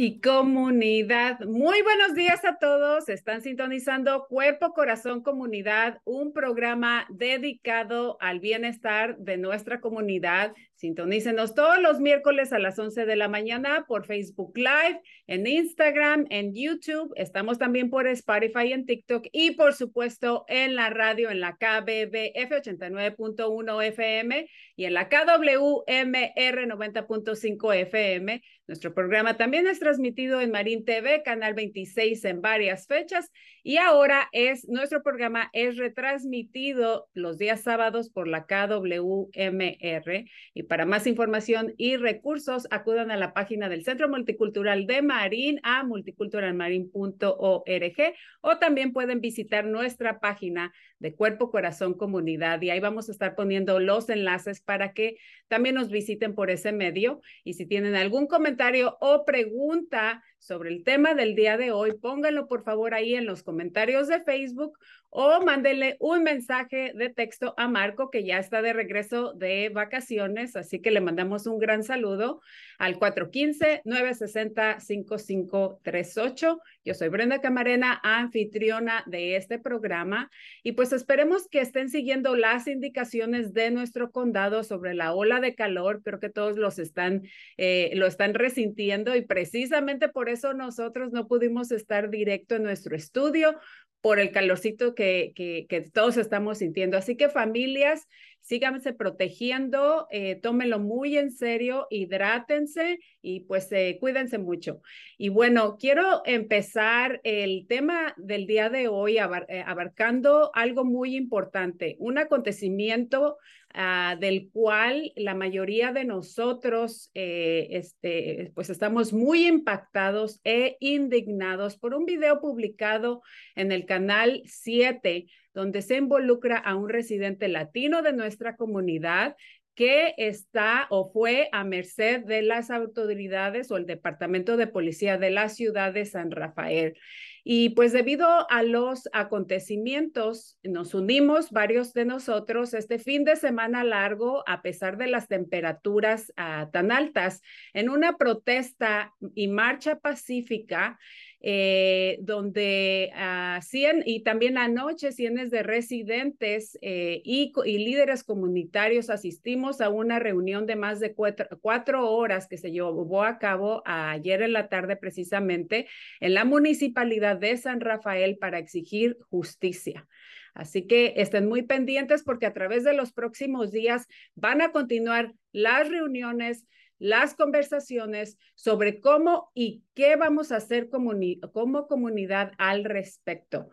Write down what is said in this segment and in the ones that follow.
e comunidad. Muy buenos días a todos. Están sintonizando Cuerpo, Corazón, Comunidad, un programa dedicado al bienestar de nuestra comunidad. Sintonícenos todos los miércoles a las 11 de la mañana por Facebook Live, en Instagram, en YouTube. Estamos también por Spotify, en TikTok y por supuesto en la radio, en la KBBF 89.1 FM y en la KWMR 90.5 FM. Nuestro programa también es transmitido en Marín TV, Canal 26 en varias fechas y ahora es nuestro programa es retransmitido los días sábados por la KWMR y para más información y recursos acudan a la página del Centro Multicultural de Marín a multiculturalmarin.org o también pueden visitar nuestra página de Cuerpo Corazón Comunidad. Y ahí vamos a estar poniendo los enlaces para que también nos visiten por ese medio. Y si tienen algún comentario o pregunta sobre el tema del día de hoy, pónganlo por favor ahí en los comentarios de Facebook o mándenle un mensaje de texto a Marco, que ya está de regreso de vacaciones, así que le mandamos un gran saludo al 415-960-5538. Yo soy Brenda Camarena, anfitriona de este programa, y pues esperemos que estén siguiendo las indicaciones de nuestro condado sobre la ola de calor. Creo que todos los están, eh, lo están resintiendo y precisamente por eso nosotros no pudimos estar directo en nuestro estudio por el calorcito que, que, que, todos estamos sintiendo. Así que familias, síganse protegiendo, eh, tómenlo muy en serio, hidrátense y pues eh, cuídense mucho. Y bueno, quiero empezar el tema del día de hoy eh, abarcando algo muy importante, un acontecimiento Uh, del cual la mayoría de nosotros eh, este, pues estamos muy impactados e indignados por un video publicado en el canal 7 donde se involucra a un residente latino de nuestra comunidad que está o fue a merced de las autoridades o el Departamento de Policía de la ciudad de San Rafael. Y pues debido a los acontecimientos, nos unimos varios de nosotros este fin de semana largo, a pesar de las temperaturas uh, tan altas, en una protesta y marcha pacífica. Eh, donde uh, cien, y también anoche cientos de residentes eh, y, y, líderes comunitarios asistimos a una reunión de más de cuatro, cuatro, horas que se llevó a cabo ayer en la tarde precisamente en la municipalidad de San Rafael para exigir justicia. Así que estén muy pendientes porque a través de los próximos días van a continuar las reuniones, las conversaciones sobre cómo y qué vamos a hacer como comunidad al respecto.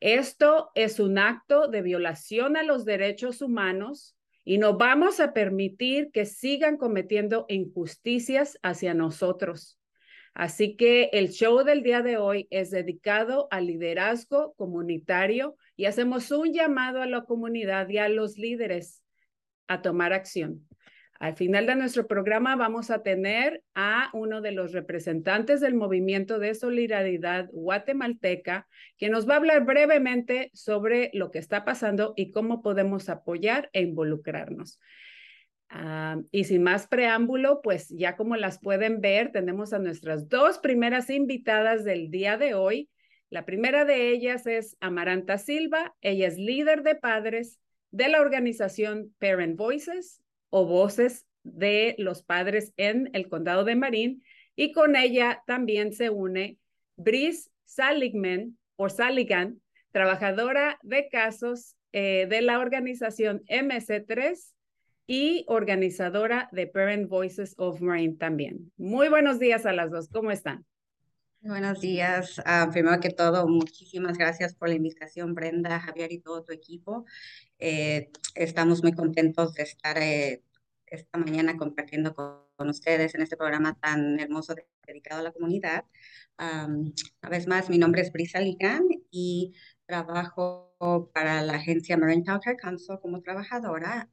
Esto es un acto de violación a los derechos humanos y no vamos a permitir que sigan cometiendo injusticias hacia nosotros. Así que el show del día de hoy es dedicado al liderazgo comunitario y hacemos un llamado a la comunidad y a los líderes a tomar acción. Al final de nuestro programa vamos a tener a uno de los representantes del movimiento de solidaridad guatemalteca, que nos va a hablar brevemente sobre lo que está pasando y cómo podemos apoyar e involucrarnos. Uh, y sin más preámbulo, pues ya como las pueden ver, tenemos a nuestras dos primeras invitadas del día de hoy. La primera de ellas es Amaranta Silva. Ella es líder de padres de la organización Parent Voices o Voces de los Padres en el Condado de Marín. Y con ella también se une Brice Saligman o Saligan trabajadora de casos eh, de la organización MC3 y organizadora de Parent Voices of Marine también. Muy buenos días a las dos, ¿cómo están? Buenos días. Ah, primero que todo, muchísimas gracias por la invitación, Brenda, Javier y todo tu equipo. Eh, estamos muy contentos de estar eh, esta mañana compartiendo con, ustedes en este programa tan hermoso dedicado a la comunidad. una vez más, mi nombre es Brisa Ligan y trabajo para la agencia Marine Childcare Council como trabajadora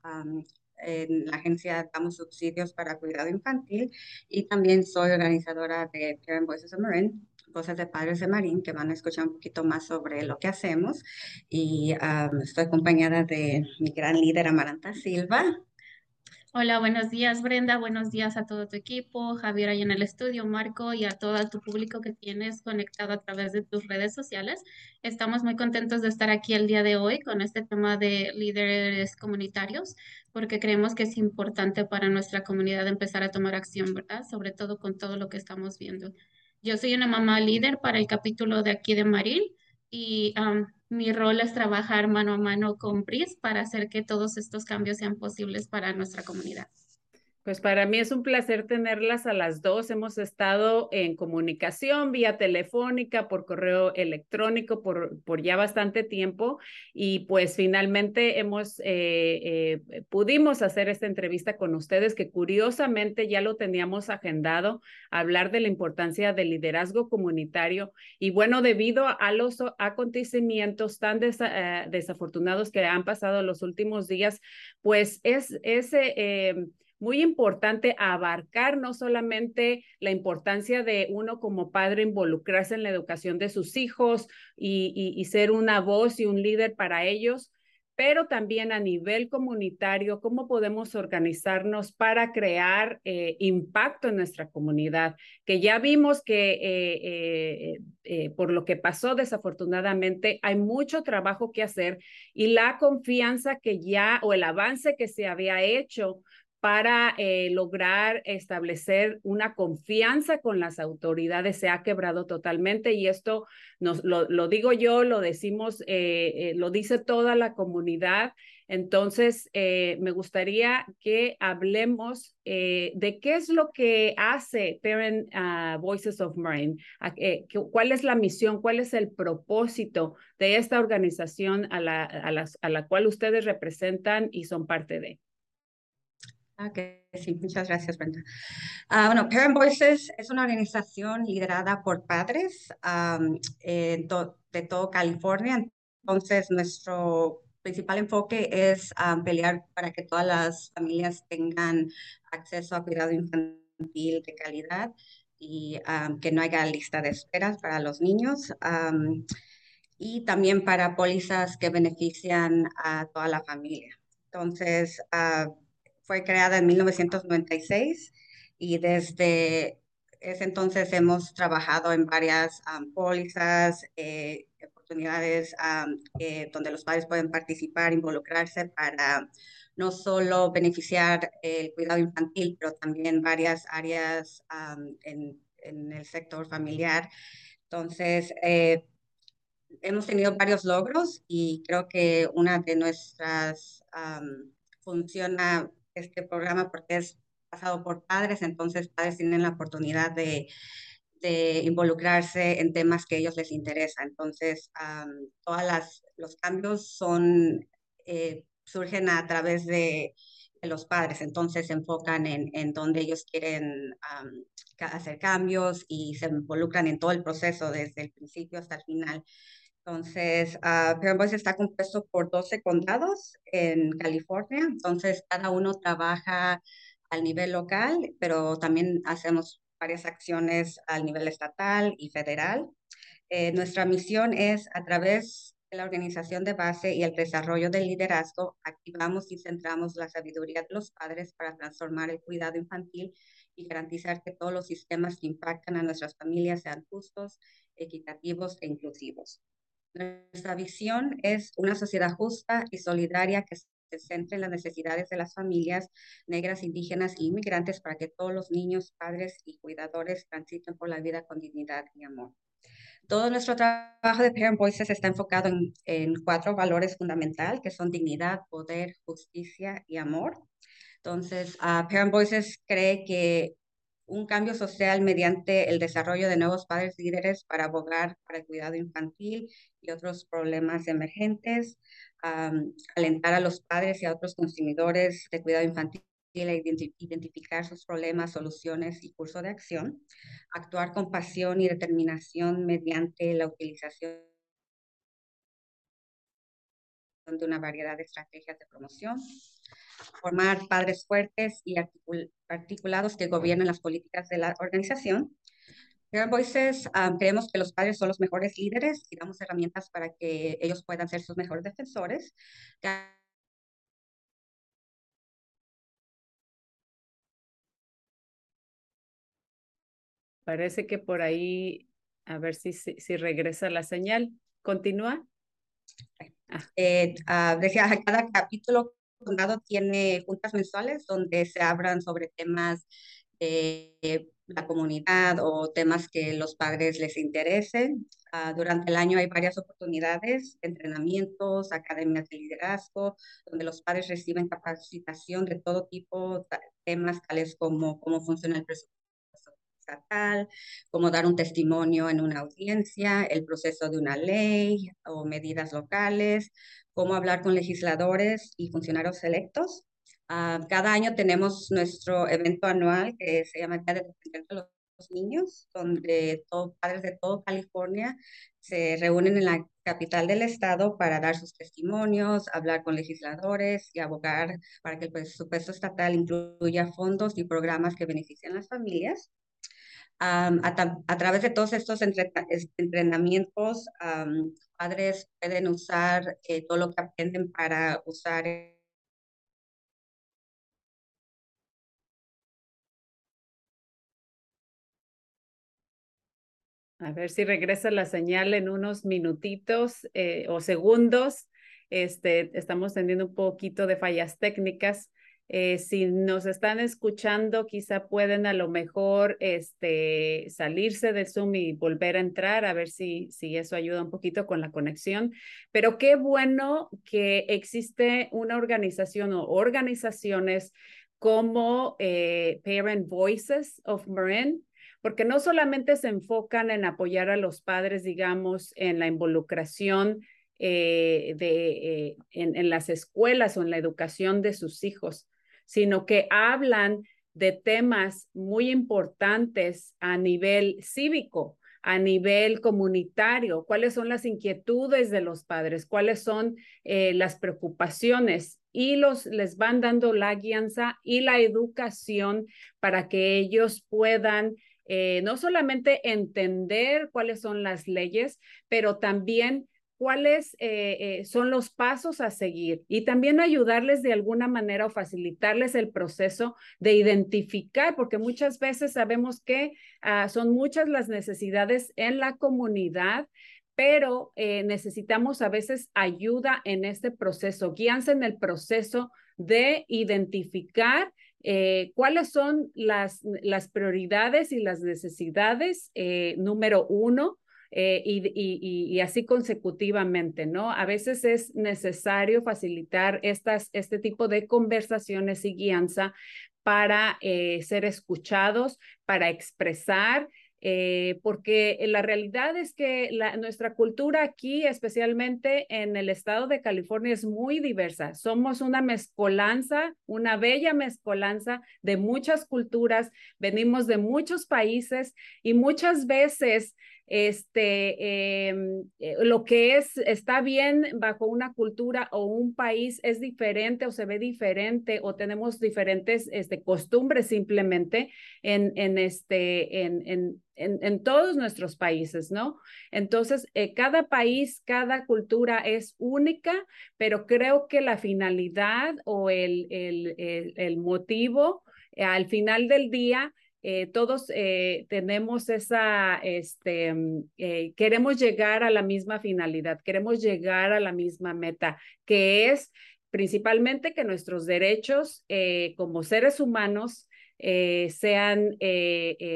en la agencia damos subsidios para cuidado infantil y también soy organizadora de Parent Voices of Marine, Voces de Padres de Marín, que van a escuchar un poquito más sobre lo que hacemos. Y estoy acompañada de mi gran líder Amaranta Silva, Hola, buenos días Brenda, buenos días a todo tu equipo, Javier ahí en el estudio, Marco y a todo tu público que tienes conectado a través de tus redes sociales. Estamos muy contentos de estar aquí el día de hoy con este tema de líderes comunitarios, porque creemos que es importante para nuestra comunidad empezar a tomar acción, ¿verdad? Sobre todo con todo lo que estamos viendo. Yo soy una mamá líder para el capítulo de aquí de Maril y mi rol es trabajar mano a mano con PRIS para hacer que todos estos cambios sean posibles para nuestra comunidad. Pues para mí es un placer tenerlas a las dos. Hemos estado en comunicación vía telefónica, por correo electrónico, por, por ya bastante tiempo y pues finalmente hemos, eh, eh, pudimos hacer esta entrevista con ustedes que curiosamente ya lo teníamos agendado, hablar de la importancia del liderazgo comunitario y bueno, debido a los acontecimientos tan eh, desafortunados que han pasado los últimos días, pues es ese muy importante abarcar no solamente la importancia de uno como padre involucrarse en la educación de sus hijos y, ser una voz y un líder para ellos, pero también a nivel comunitario, cómo podemos organizarnos para crear eh, impacto en nuestra comunidad, que ya vimos que eh, eh, por lo que pasó desafortunadamente hay mucho trabajo que hacer y la confianza que ya o el avance que se había hecho para eh, lograr establecer una confianza con las autoridades se ha quebrado totalmente y esto nos, lo, digo yo, lo decimos, eh, eh, lo dice toda la comunidad. Entonces, me gustaría que hablemos de qué es lo que hace Parent ah, Voices of Marine, cuál es la misión, cuál es el propósito de esta organización a la, a la cual ustedes representan y son parte de. Ah, sí, muchas gracias, Brenda. Ah, bueno, Parent Voices es una organización liderada por padres de todo California. Entonces, nuestro principal enfoque es pelear para que todas las familias tengan acceso a cuidado infantil de calidad y que no haya lista de esperas para los niños. y también para pólizas que benefician a toda la familia. Entonces, uh, fue creada en 1996 y desde ese entonces hemos trabajado en varias pólizas, eh, oportunidades donde los padres pueden participar, involucrarse para no solo beneficiar el cuidado infantil, pero también varias áreas en, en, el sector familiar. Entonces, eh, hemos tenido varios logros y creo que una de nuestras funciona este programa porque es pasado por padres, entonces padres tienen la oportunidad de, de involucrarse en temas que a ellos les interesa. Entonces, um, todos los cambios son, eh, surgen a través de, los padres, entonces se enfocan en, en donde ellos quieren hacer cambios y se involucran en todo el proceso, desde el principio hasta el final. Entonces, uh, Parent Voice está compuesto por 12 condados en California, entonces cada uno trabaja al nivel local, pero también hacemos varias acciones al nivel estatal y federal. Eh, nuestra misión es, a través de la organización de base y el desarrollo del liderazgo, activamos y centramos la sabiduría de los padres para transformar el cuidado infantil y garantizar que todos los sistemas que impactan a nuestras familias sean justos, equitativos e inclusivos. Nuestra visión es una sociedad justa y solidaria que se centre en las necesidades de las familias negras, indígenas e inmigrantes para que todos los niños, padres y cuidadores transiten por la vida con dignidad y amor. Todo nuestro trabajo de Parent Voices está enfocado en, en cuatro valores fundamentales, que son dignidad, poder, justicia y amor. Entonces, uh, Parent Voices cree que un cambio social mediante el desarrollo de nuevos padres líderes para abogar para el cuidado infantil y otros problemas emergentes, alentar a los padres y a otros consumidores de cuidado infantil a identificar sus problemas, soluciones y curso de acción, actuar con pasión y determinación mediante la utilización de una variedad de estrategias de promoción, formar padres fuertes y articulados que gobiernen las políticas de la organización. Parent Voices creemos que los padres son los mejores líderes y damos herramientas para que ellos puedan ser sus mejores defensores. Parece que por ahí, a ver si, si, si regresa la señal. ¿Continúa? Ah. Eh, uh, decía, cada capítulo condado tiene juntas mensuales donde se hablan sobre temas de la comunidad o temas que los padres les interesen. Uh, durante el año hay varias oportunidades, entrenamientos, academias de liderazgo, donde los padres reciben capacitación de todo tipo, temas tales como cómo funciona el presupuesto estatal, cómo dar un testimonio en una audiencia, el proceso de una ley o medidas locales, cómo hablar con legisladores y funcionarios electos. Uh, cada año tenemos nuestro evento anual que se llama Día de los Niños, donde todos padres de todo California se reúnen en la capital del estado para dar sus testimonios, hablar con legisladores y abogar para que el presupuesto estatal incluya fondos y programas que beneficien a las familias a, través de todos estos entrenamientos, padres pueden usar eh, todo lo que aprenden para usar A ver si regresa la señal en unos minutitos eh, o segundos. Este, estamos teniendo un poquito de fallas técnicas. Eh, si nos están escuchando, quizá pueden a lo mejor este, salirse de Zoom y volver a entrar, a ver si, si eso ayuda un poquito con la conexión. Pero qué bueno que existe una organización o organizaciones como eh, Parent Voices of Marin, porque no solamente se enfocan en apoyar a los padres, digamos, en la involucración eh, de, en, en las escuelas o en la educación de sus hijos, sino que hablan de temas muy importantes a nivel cívico, a nivel comunitario, cuáles son las inquietudes de los padres, cuáles son eh, las preocupaciones y los les van dando la guianza y la educación para que ellos puedan eh, no solamente entender cuáles son las leyes, pero también cuáles eh, eh, son los pasos a seguir y también ayudarles de alguna manera o facilitarles el proceso de identificar, porque muchas veces sabemos que ah, son muchas las necesidades en la comunidad, pero eh, necesitamos a veces ayuda en este proceso, guíanse en el proceso de identificar cuáles son las, las prioridades y las necesidades, número uno, eh, y, así consecutivamente, ¿no? A veces es necesario facilitar estas, este tipo de conversaciones y guianza para eh, ser escuchados, para expresar. Eh, porque la realidad es que nuestra cultura aquí, especialmente en el estado de California, es muy diversa. Somos una mezcolanza, una bella mezcolanza de muchas culturas, venimos de muchos países y muchas veces este, em, eh, lo que es, está bien bajo una cultura o un país es diferente o se ve diferente o tenemos diferentes este, costumbres simplemente en, en, este, en, en, en, todos nuestros países, ¿no? Entonces, eh, cada país, cada cultura es única, pero creo que la finalidad o el, el, el, el motivo eh, al final del día eh, todos eh, tenemos esa, este, mm, eh, queremos llegar a la misma finalidad, queremos llegar a la misma meta, que es principalmente que nuestros derechos como seres humanos sean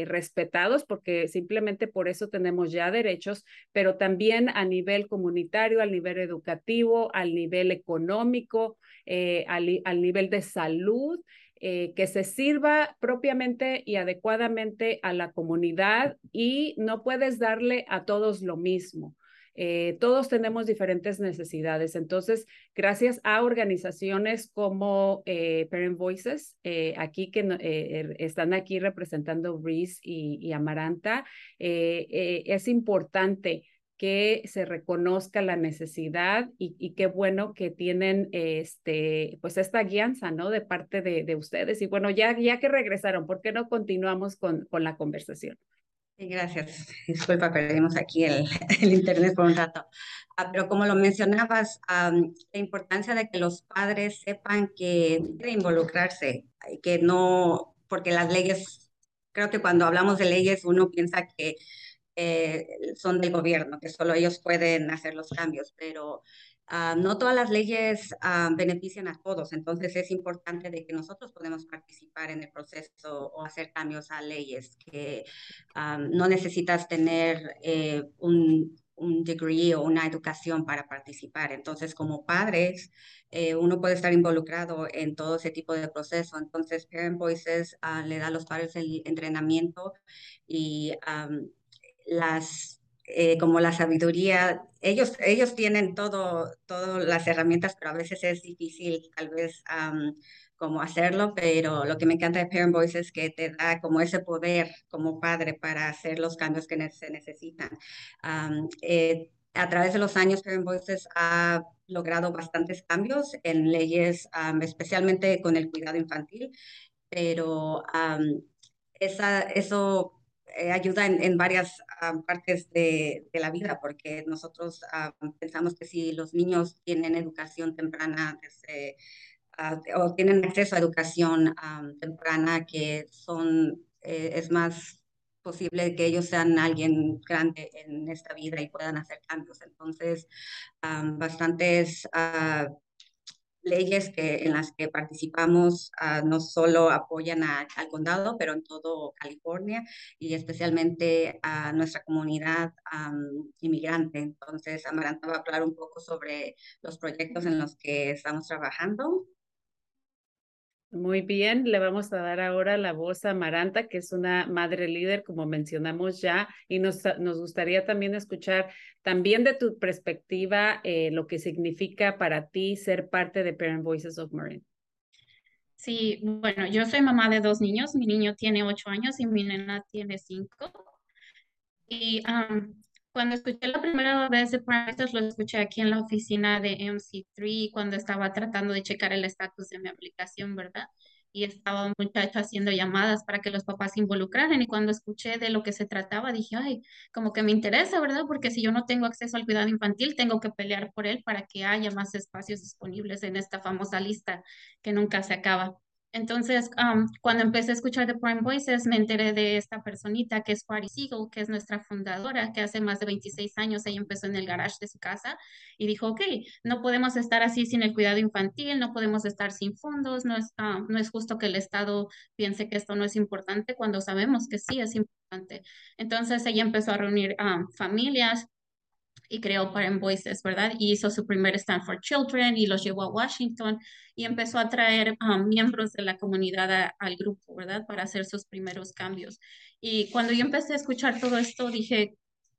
respetados, porque simplemente por eso tenemos ya derechos, pero también a nivel comunitario, al nivel educativo, al nivel económico, al, al, nivel de salud. Que se sirva propiamente y adecuadamente a la comunidad y no puedes darle a todos lo mismo. Eh, todos tenemos diferentes necesidades. Entonces, gracias a organizaciones como eh, Parent Voices, eh, aquí que er, están aquí representando Reese y, Amaranta, es importante que se reconozca la necesidad y, qué bueno que tienen este, pues esta guianza, ¿no? De parte de, ustedes. Y bueno, ya, ya que regresaron, ¿por qué no continuamos con, con la conversación? gracias. Disculpa, perdimos aquí el, el internet por un rato. Ah, pero como lo mencionabas, la importancia de que los padres sepan que deben involucrarse, que no, porque las leyes, creo que cuando hablamos de leyes uno piensa que eh, son del gobierno, que solo ellos pueden hacer los cambios, pero Ah, no todas las leyes ah, benefician a todos, entonces es importante de que nosotros podemos participar en el proceso o hacer cambios a leyes que ah, no necesitas tener eh, un, un degree o una educación para participar. Entonces, como padres, eh, uno puede estar involucrado en todo ese tipo de proceso. Entonces, Parent Voices le da a los padres el entrenamiento y las eh, como la sabiduría, ellos, ellos tienen todo, todas las herramientas, pero a veces es difícil tal vez como hacerlo, pero lo que me encanta de Parent Voice es que te da como ese poder como padre para hacer los cambios que se necesitan. Eh, a través de los años, Parent Voices ha logrado bastantes cambios en leyes, especialmente con el cuidado infantil, pero esa, eso eh, ayuda en, varias ah, partes de, de, la vida, porque nosotros pensamos que si los niños tienen educación temprana ah, o tienen acceso a educación temprana, que son, eh, es más posible que ellos sean alguien grande en esta vida y puedan hacer cambios. Entonces, bastantes leyes que, en las que participamos ah, no solo apoyan al condado, pero en todo California y especialmente a nuestra comunidad inmigrante. Entonces, Amaranta va a hablar un poco sobre los proyectos en los que estamos trabajando. Muy bien, le vamos a dar ahora la voz a Maranta, que es una madre líder, como mencionamos ya, y nos, nos gustaría también escuchar también de tu perspectiva eh, lo que significa para ti ser parte de Parent Voices of Marin. Sí, bueno, yo soy mamá de dos niños, mi niño tiene ocho años y mi nena tiene cinco. Y cuando escuché la primera vez de Practice, lo escuché aquí en la oficina de MC3 cuando estaba tratando de checar el estatus de mi aplicación, ¿verdad? Y estaba un muchacho haciendo llamadas para que los papás se involucraran y cuando escuché de lo que se trataba dije, ay, como que me interesa, ¿verdad? Porque si yo no tengo acceso al cuidado infantil, tengo que pelear por él para que haya más espacios disponibles en esta famosa lista que nunca se acaba. Entonces, cuando empecé a escuchar The Prime Voices, me enteré de esta personita que es Patty Siegel, que es nuestra fundadora, que hace más de 26 años ella empezó en el garage de su casa y dijo, ok, no podemos estar así sin el cuidado infantil, no podemos estar sin fondos, no es, no es justo que el Estado piense que esto no es importante cuando sabemos que sí es importante. Entonces ella empezó a reunir familias, y creó Parent Voices, ¿verdad? Y hizo su primer Stand for Children y los llevó a Washington y empezó a traer a um, miembros de la comunidad al grupo, ¿verdad? Para hacer sus primeros cambios. Y cuando yo empecé a escuchar todo esto, dije,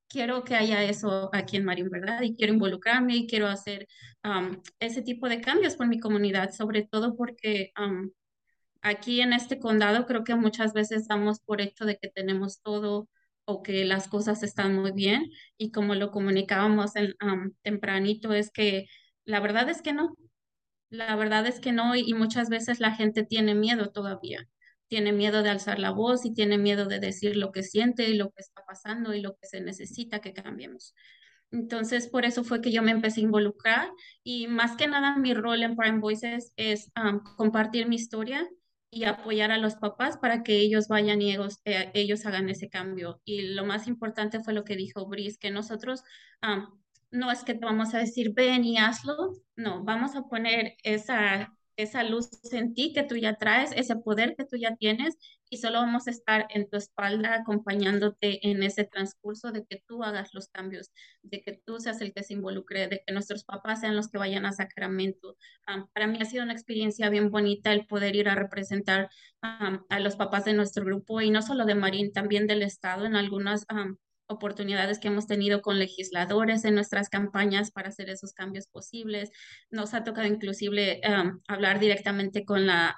quiero que haya eso aquí en Marín, ¿verdad? Y quiero involucrarme y quiero hacer um, ese tipo de cambios por mi comunidad, sobre todo porque um, aquí en este condado creo que muchas veces damos por hecho de que tenemos todo o que las cosas están muy bien y como lo comunicábamos en, tempranito es que la verdad es que no, la verdad es que no y muchas veces la gente tiene miedo todavía, tiene miedo de alzar la voz y tiene miedo de decir lo que siente y lo que está pasando y lo que se necesita que cambiemos. Entonces, por eso fue que yo me empecé a involucrar y más que nada mi rol en Prime Voices es compartir mi historia y apoyar a los papás para que ellos vayan y ellos, eh, ellos hagan ese cambio. Y lo más importante fue lo que dijo Brice, que nosotros no es que te vamos a decir ven y hazlo, no, vamos a poner esa, esa luz en ti que tú ya traes, ese poder que tú ya tienes y solo vamos a estar en tu espalda acompañándote en ese transcurso de que tú hagas los cambios, de que tú seas el que se involucre, de que nuestros papás sean los que vayan a Sacramento. para mí ha sido una experiencia bien bonita el poder ir a representar a los papás de nuestro grupo y no solo de Marín, también del Estado en algunas oportunidades que hemos tenido con legisladores en nuestras campañas para hacer esos cambios posibles. Nos ha tocado inclusive hablar directamente con la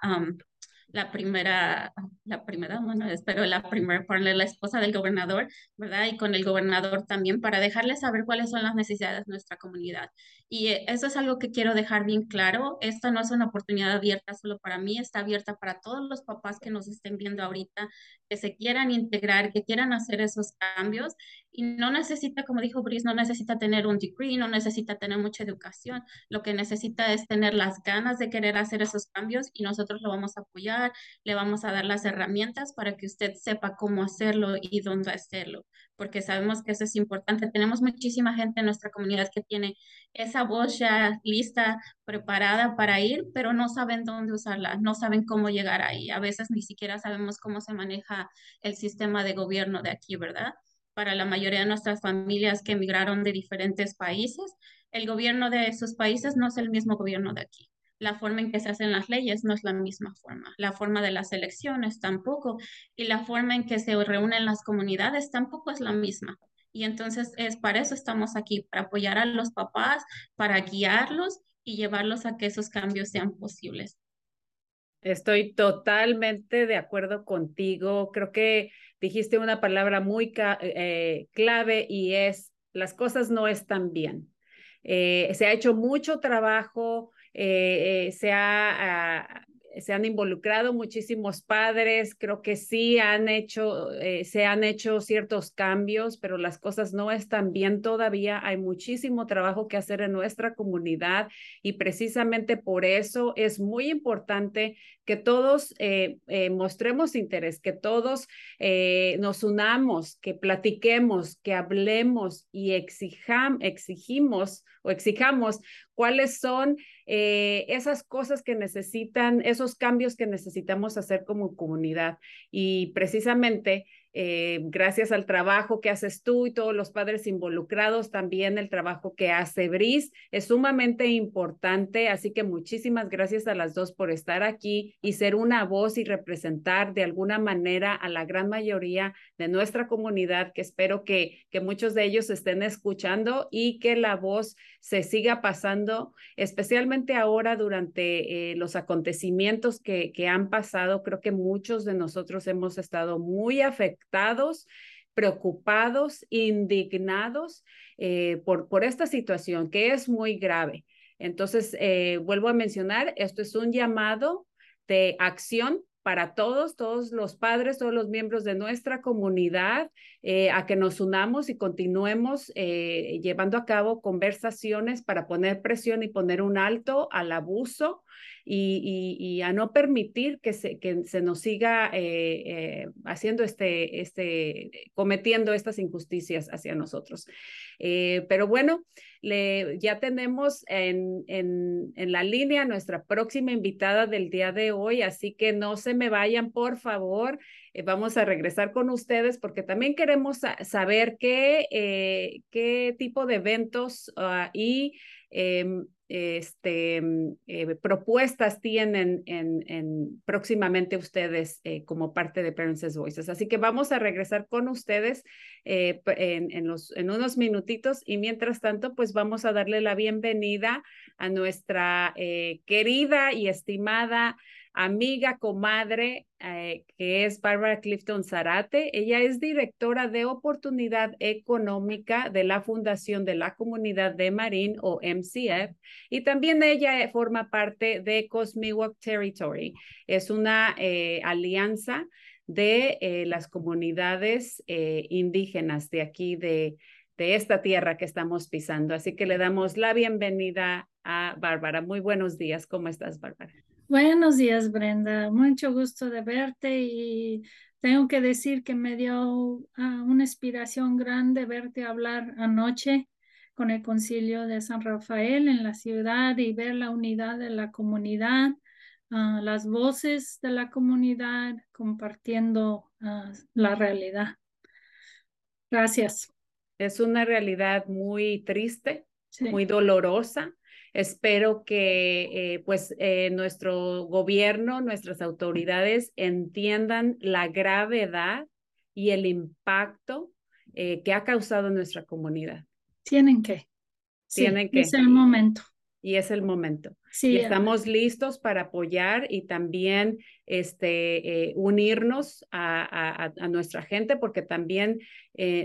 la primera, la primera, bueno, espero la primera, ponerle la esposa del gobernador, ¿verdad? Y con el gobernador también para dejarle saber cuáles son las necesidades de nuestra comunidad. Y eh, eso es algo que quiero dejar bien claro. Esta no es una oportunidad abierta solo para mí, está abierta para todos los papás que nos estén viendo ahorita, que se quieran integrar, que quieran hacer esos cambios. Y no necesita, como dijo Brice, no necesita tener un degree, no necesita tener mucha educación. Lo que necesita es tener las ganas de querer hacer esos cambios y nosotros lo vamos a apoyar, le vamos a dar las herramientas para que usted sepa cómo hacerlo y dónde hacerlo, porque sabemos que eso es importante. Tenemos muchísima gente en nuestra comunidad que tiene esa voz ya lista, preparada para ir, pero no saben dónde usarla, no saben cómo llegar ahí. A veces ni siquiera sabemos cómo se maneja el sistema de gobierno de aquí, ¿verdad? Para la mayoría de nuestras familias que emigraron de diferentes países, el gobierno de esos países no es el mismo gobierno de aquí la forma en que se hacen las leyes no es la misma forma, la forma de las elecciones tampoco, y la forma en que se reúnen las comunidades tampoco es la misma. Y entonces es para eso estamos aquí, para apoyar a los papás, para guiarlos y llevarlos a que esos cambios sean posibles. Estoy totalmente de acuerdo contigo. Creo que dijiste una palabra muy eh, clave y es las cosas no están bien. Eh, se ha hecho mucho trabajo eh, eh, se, ha, se han involucrado muchísimos padres, creo que sí han hecho, eh, se han hecho ciertos cambios, pero las cosas no están bien todavía. Hay muchísimo trabajo que hacer en nuestra comunidad y precisamente por eso es muy importante que todos mostremos interés, que todos nos unamos, que platiquemos, que hablemos y exijam, exigimos o exijamos cuáles son eh, esas cosas que necesitan, esos cambios que necesitamos hacer como comunidad. Y precisamente eh, gracias al trabajo que haces tú y todos los padres involucrados, también el trabajo que hace Bris es sumamente importante. Así que muchísimas gracias a las dos por estar aquí y ser una voz y representar de alguna manera a la gran mayoría de nuestra comunidad, que espero que, que muchos de ellos estén escuchando y que la voz se siga pasando, especialmente ahora durante eh, los acontecimientos que, que han pasado. Creo que muchos de nosotros hemos estado muy afectados preocupados, indignados eh, por, por esta situación que es muy grave. Entonces, eh, vuelvo a mencionar, esto es un llamado de acción para todos, todos los padres, todos los miembros de nuestra comunidad, eh, a que nos unamos y continuemos llevando a cabo conversaciones para poner presión y poner un alto al abuso y, a no permitir que se, que se nos siga eh, eh, haciendo este, este, cometiendo estas injusticias hacia nosotros. Eh, pero bueno, le, ya tenemos en, en, en, la línea nuestra próxima invitada del día de hoy, así que no se me vayan, por favor. vamos a regresar con ustedes porque también queremos saber qué, qué tipo de eventos uh, y em, este, mm, eh, propuestas tienen en, próximamente ustedes eh, como parte de Parents Voices. Así que vamos a regresar con ustedes eh, en, los, en unos minutitos y mientras tanto, pues vamos a darle la bienvenida a nuestra querida y estimada amiga, comadre, que es Bárbara Clifton Zarate. Ella es directora de oportunidad económica de la Fundación de la Comunidad de Marín o MCF y también ella forma parte de Cosmiwok Territory. Es una eh, alianza de eh, las comunidades indígenas de aquí, de, de esta tierra que estamos pisando. Así que le damos la bienvenida a Bárbara. Muy buenos días. ¿Cómo estás, Bárbara? Buenos días, Brenda. Mucho gusto de verte y tengo que decir que me dio ah, una inspiración grande verte hablar anoche con el concilio de San Rafael en la ciudad y ver la unidad de la comunidad, ah, las voces de la comunidad, compartiendo ah, la realidad. Gracias. Es una realidad muy triste, muy dolorosa. Espero que eh, pues eh, nuestro gobierno, nuestras autoridades entiendan la gravedad y el impacto eh, que ha causado en nuestra comunidad. Tienen que. Tienen que. Es el momento. Y es el momento. Sí, y estamos listos para apoyar y también este, unirnos a, a, nuestra gente porque también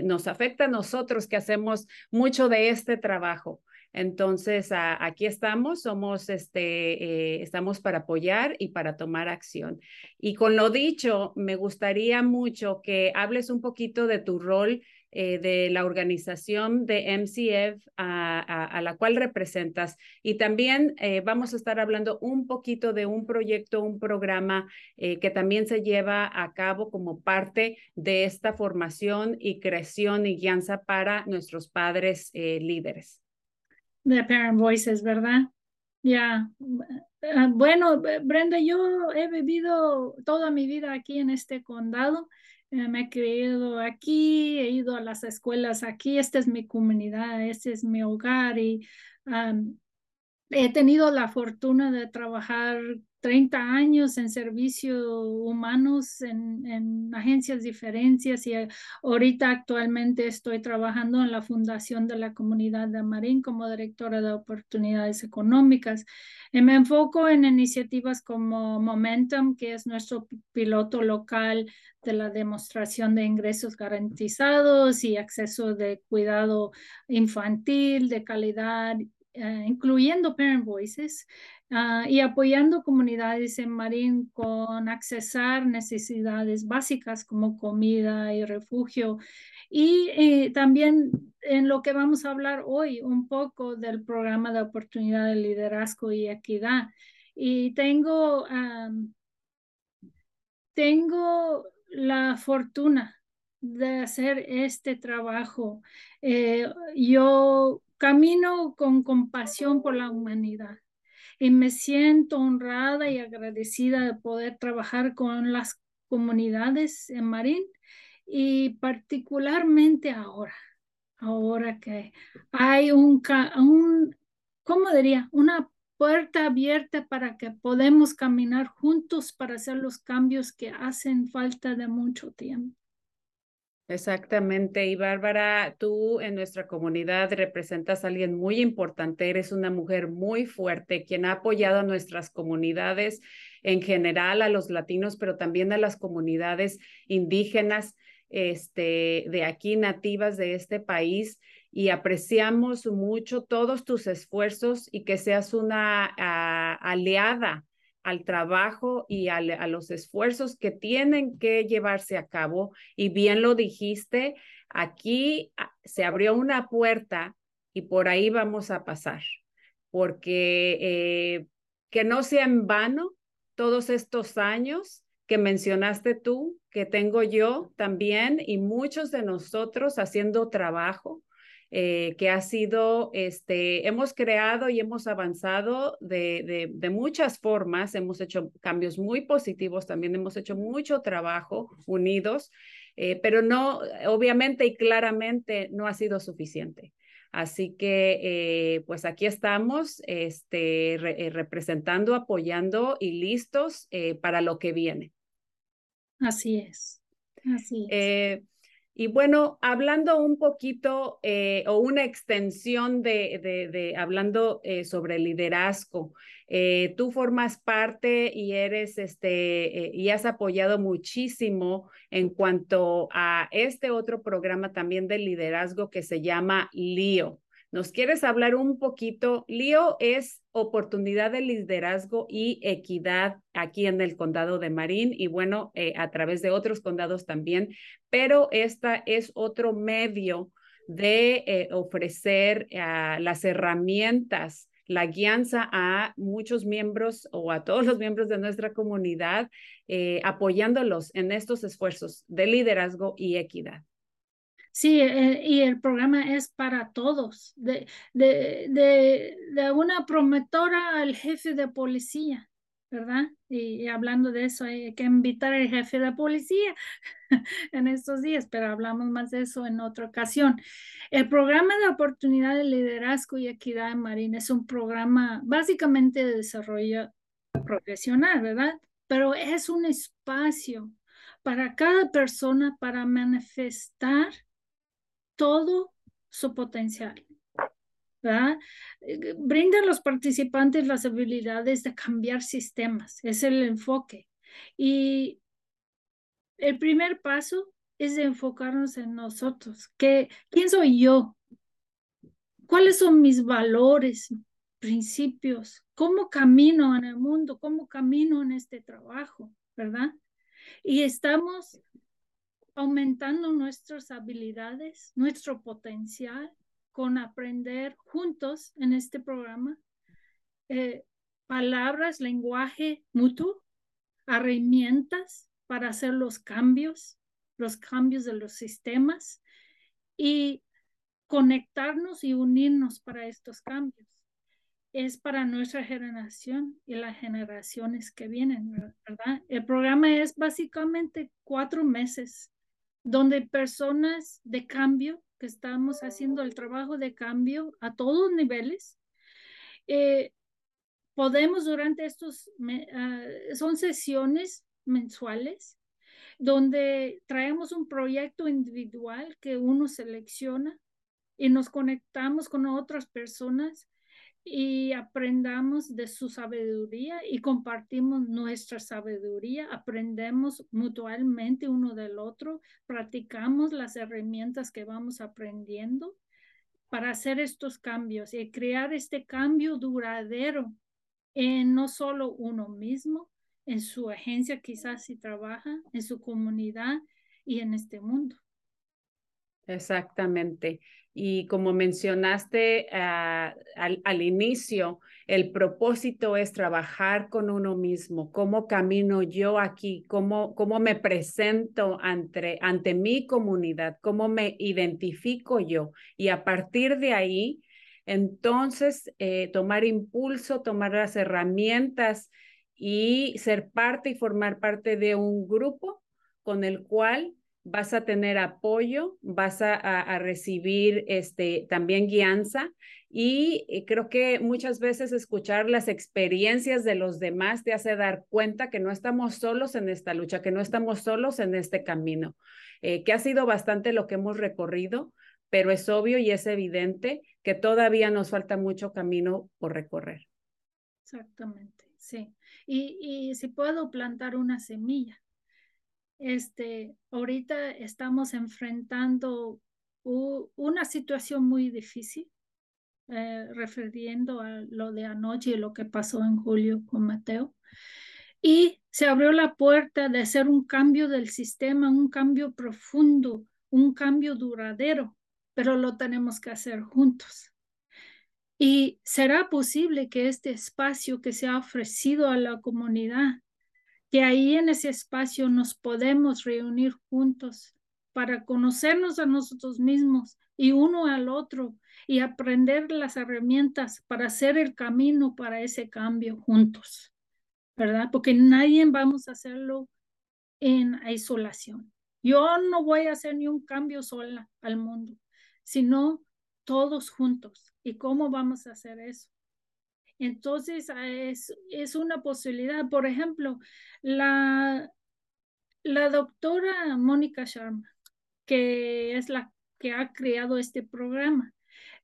nos afecta a nosotros que hacemos mucho de este trabajo. Entonces, aquí estamos, somos, este, eh, estamos para apoyar y para tomar acción. Y con lo dicho, me gustaría mucho que hables un poquito de tu rol eh, de la organización de MCF a, la cual representas. Y también eh, vamos a estar hablando un poquito de un proyecto, un programa que también se lleva a cabo como parte de esta formación y creación y guianza para nuestros padres líderes de Parent Voices, ¿verdad? Ya. Ah, bueno, Brenda, yo he vivido toda mi vida aquí en este condado. Me he criado aquí, he ido a las escuelas aquí. Esta es mi comunidad, este es mi hogar y he tenido la fortuna de trabajar 30 años en servicios humanos en, en, agencias diferentes y ahorita actualmente estoy trabajando en la Fundación de la Comunidad de Marín como directora de oportunidades económicas. Y me enfoco en iniciativas como Momentum, que es nuestro piloto local de la demostración de ingresos garantizados y acceso de cuidado infantil de calidad eh, incluyendo Parent Voices, ah, y apoyando comunidades en Marín con accesar necesidades básicas como comida y refugio. Y eh, también en lo que vamos a hablar hoy, un poco del programa de oportunidad de liderazgo y equidad. Y tengo, tengo la fortuna de hacer este trabajo. Eh, yo Camino con compasión por la humanidad y me siento honrada y agradecida de poder trabajar con las comunidades en Marín y particularmente ahora, ahora que hay un, un ¿cómo diría? Una puerta abierta para que podemos caminar juntos para hacer los cambios que hacen falta de mucho tiempo. Exactamente. Y Bárbara, tú en nuestra comunidad representas a alguien muy importante, eres una mujer muy fuerte, quien ha apoyado a nuestras comunidades en general, a los latinos, pero también a las comunidades indígenas este, de aquí, nativas de este país. Y apreciamos mucho todos tus esfuerzos y que seas una ah, aliada al trabajo y a los esfuerzos que tienen que llevarse a cabo. Y bien lo dijiste, aquí ah, se abrió una puerta y por ahí vamos a pasar, porque eh, que no sea en vano todos estos años que mencionaste tú, que tengo yo también y muchos de nosotros haciendo trabajo eh, que ha sido, este, hemos creado y hemos avanzado de, de, muchas formas, hemos hecho cambios muy positivos, también hemos hecho mucho trabajo unidos, eh, pero no, obviamente y claramente no ha sido suficiente. Así que, eh, pues aquí estamos, este, representando, apoyando y listos para lo que viene. Así es. Así es. Y bueno, hablando un poquito eh, o una extensión de, de, hablando eh, sobre liderazgo, eh, tú formas parte y eres este y has apoyado muchísimo en cuanto a este otro programa también de liderazgo que se llama LIO. ¿Nos quieres hablar un poquito? LIO es oportunidad de liderazgo y equidad aquí en el condado de Marín y bueno, eh, a través de otros condados también, pero esta es otro medio de eh, ofrecer ah, las herramientas la guianza a muchos miembros o a todos los miembros de nuestra comunidad, eh, apoyándolos en estos esfuerzos de liderazgo y equidad. Sí, eh, y el programa es para todos, de, de, de, de una promotora al jefe de policía, ¿verdad? Y, hablando de eso, hay que invitar al jefe de policía en estos días, pero hablamos más de eso en otra ocasión. El programa de oportunidad de liderazgo y equidad en Marina es un programa básicamente de desarrollo profesional, ¿verdad? Pero es un espacio para cada persona para manifestar todo su potencial. ¿verdad? Eh, brindan los participantes las habilidades de cambiar sistemas, es el enfoque. Y el primer paso es de enfocarnos en nosotros. ¿Qué, ¿Quién soy yo? ¿Cuáles son mis valores, principios? ¿Cómo camino en el mundo? ¿Cómo camino en este trabajo? ¿Verdad? Y estamos aumentando nuestras habilidades, nuestro potencial con aprender juntos en este programa eh, palabras, lenguaje mutuo, herramientas para hacer los cambios, los cambios de los sistemas y conectarnos y unirnos para estos cambios. Es para nuestra generación y las generaciones que vienen, ¿verdad? El programa es básicamente cuatro meses donde personas de cambio que estamos haciendo el trabajo de cambio a todos niveles. Eh, podemos durante estos, ah, son sesiones mensuales donde traemos un proyecto individual que uno selecciona y nos conectamos con otras personas y aprendamos de su sabiduría y compartimos nuestra sabiduría, aprendemos mutuamente uno del otro, practicamos las herramientas que vamos aprendiendo para hacer estos cambios y crear este cambio duradero en no solo uno mismo, en su agencia quizás si trabaja, en su comunidad y en este mundo. Exactamente. Y como mencionaste ah, al, inicio, el propósito es trabajar con uno mismo, cómo camino yo aquí, cómo, cómo me presento ante, ante mi comunidad, cómo me identifico yo. Y a partir de ahí, entonces, eh, tomar impulso, tomar las herramientas y ser parte y formar parte de un grupo con el cual vas a tener apoyo, vas a, recibir este, también guianza y eh, creo que muchas veces escuchar las experiencias de los demás te hace dar cuenta que no estamos solos en esta lucha, que no estamos solos en este camino, eh, que ha sido bastante lo que hemos recorrido, pero es obvio y es evidente que todavía nos falta mucho camino por recorrer. Exactamente, sí. Y, y si puedo plantar una semilla, este, ahorita estamos enfrentando una situación muy difícil, eh, refiriendo a lo de anoche y lo que pasó en julio con Mateo. Y se abrió la puerta de hacer un cambio del sistema, un cambio profundo, un cambio duradero, pero lo tenemos que hacer juntos. Y será posible que este espacio que se ha ofrecido a la comunidad que ahí en ese espacio nos podemos reunir juntos para conocernos a nosotros mismos y uno al otro y aprender las herramientas para hacer el camino para ese cambio juntos, ¿verdad? Porque nadie vamos a hacerlo en isolación. Yo no voy a hacer ni un cambio sola al mundo, sino todos juntos. ¿Y cómo vamos a hacer eso? Entonces, ah, es, es una posibilidad. Por ejemplo, la, la doctora Mónica Sharma, que es la que ha creado este programa,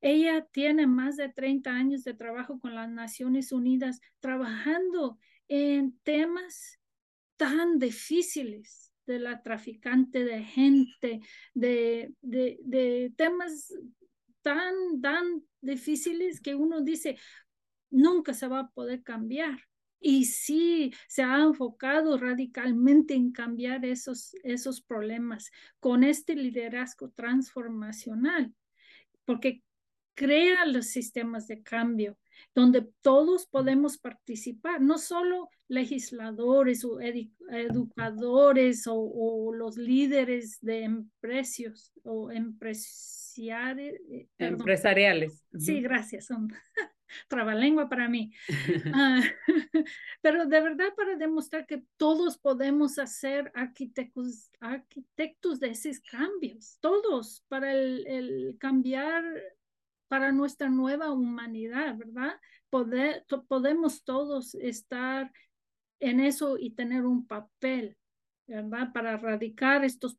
ella tiene más de 30 años de trabajo con las Naciones Unidas, trabajando en temas tan difíciles de la traficante de gente, de, de, de temas tan, tan difíciles que uno dice, nunca se va a poder cambiar. Y sí, se ha enfocado radicalmente en cambiar esos, esos problemas con este liderazgo transformacional, porque crea los sistemas de cambio donde todos podemos participar, no solo legisladores o educadores o, los líderes de empresarios o empresariales. empresariales. Sí, gracias. trabalengua para mí. Ah, pero de verdad para demostrar que todos podemos hacer arquitectos, arquitectos de esos cambios, todos, para el, el cambiar para nuestra nueva humanidad, ¿verdad? Poder, podemos todos estar en eso y tener un papel, ¿verdad? Para erradicar estos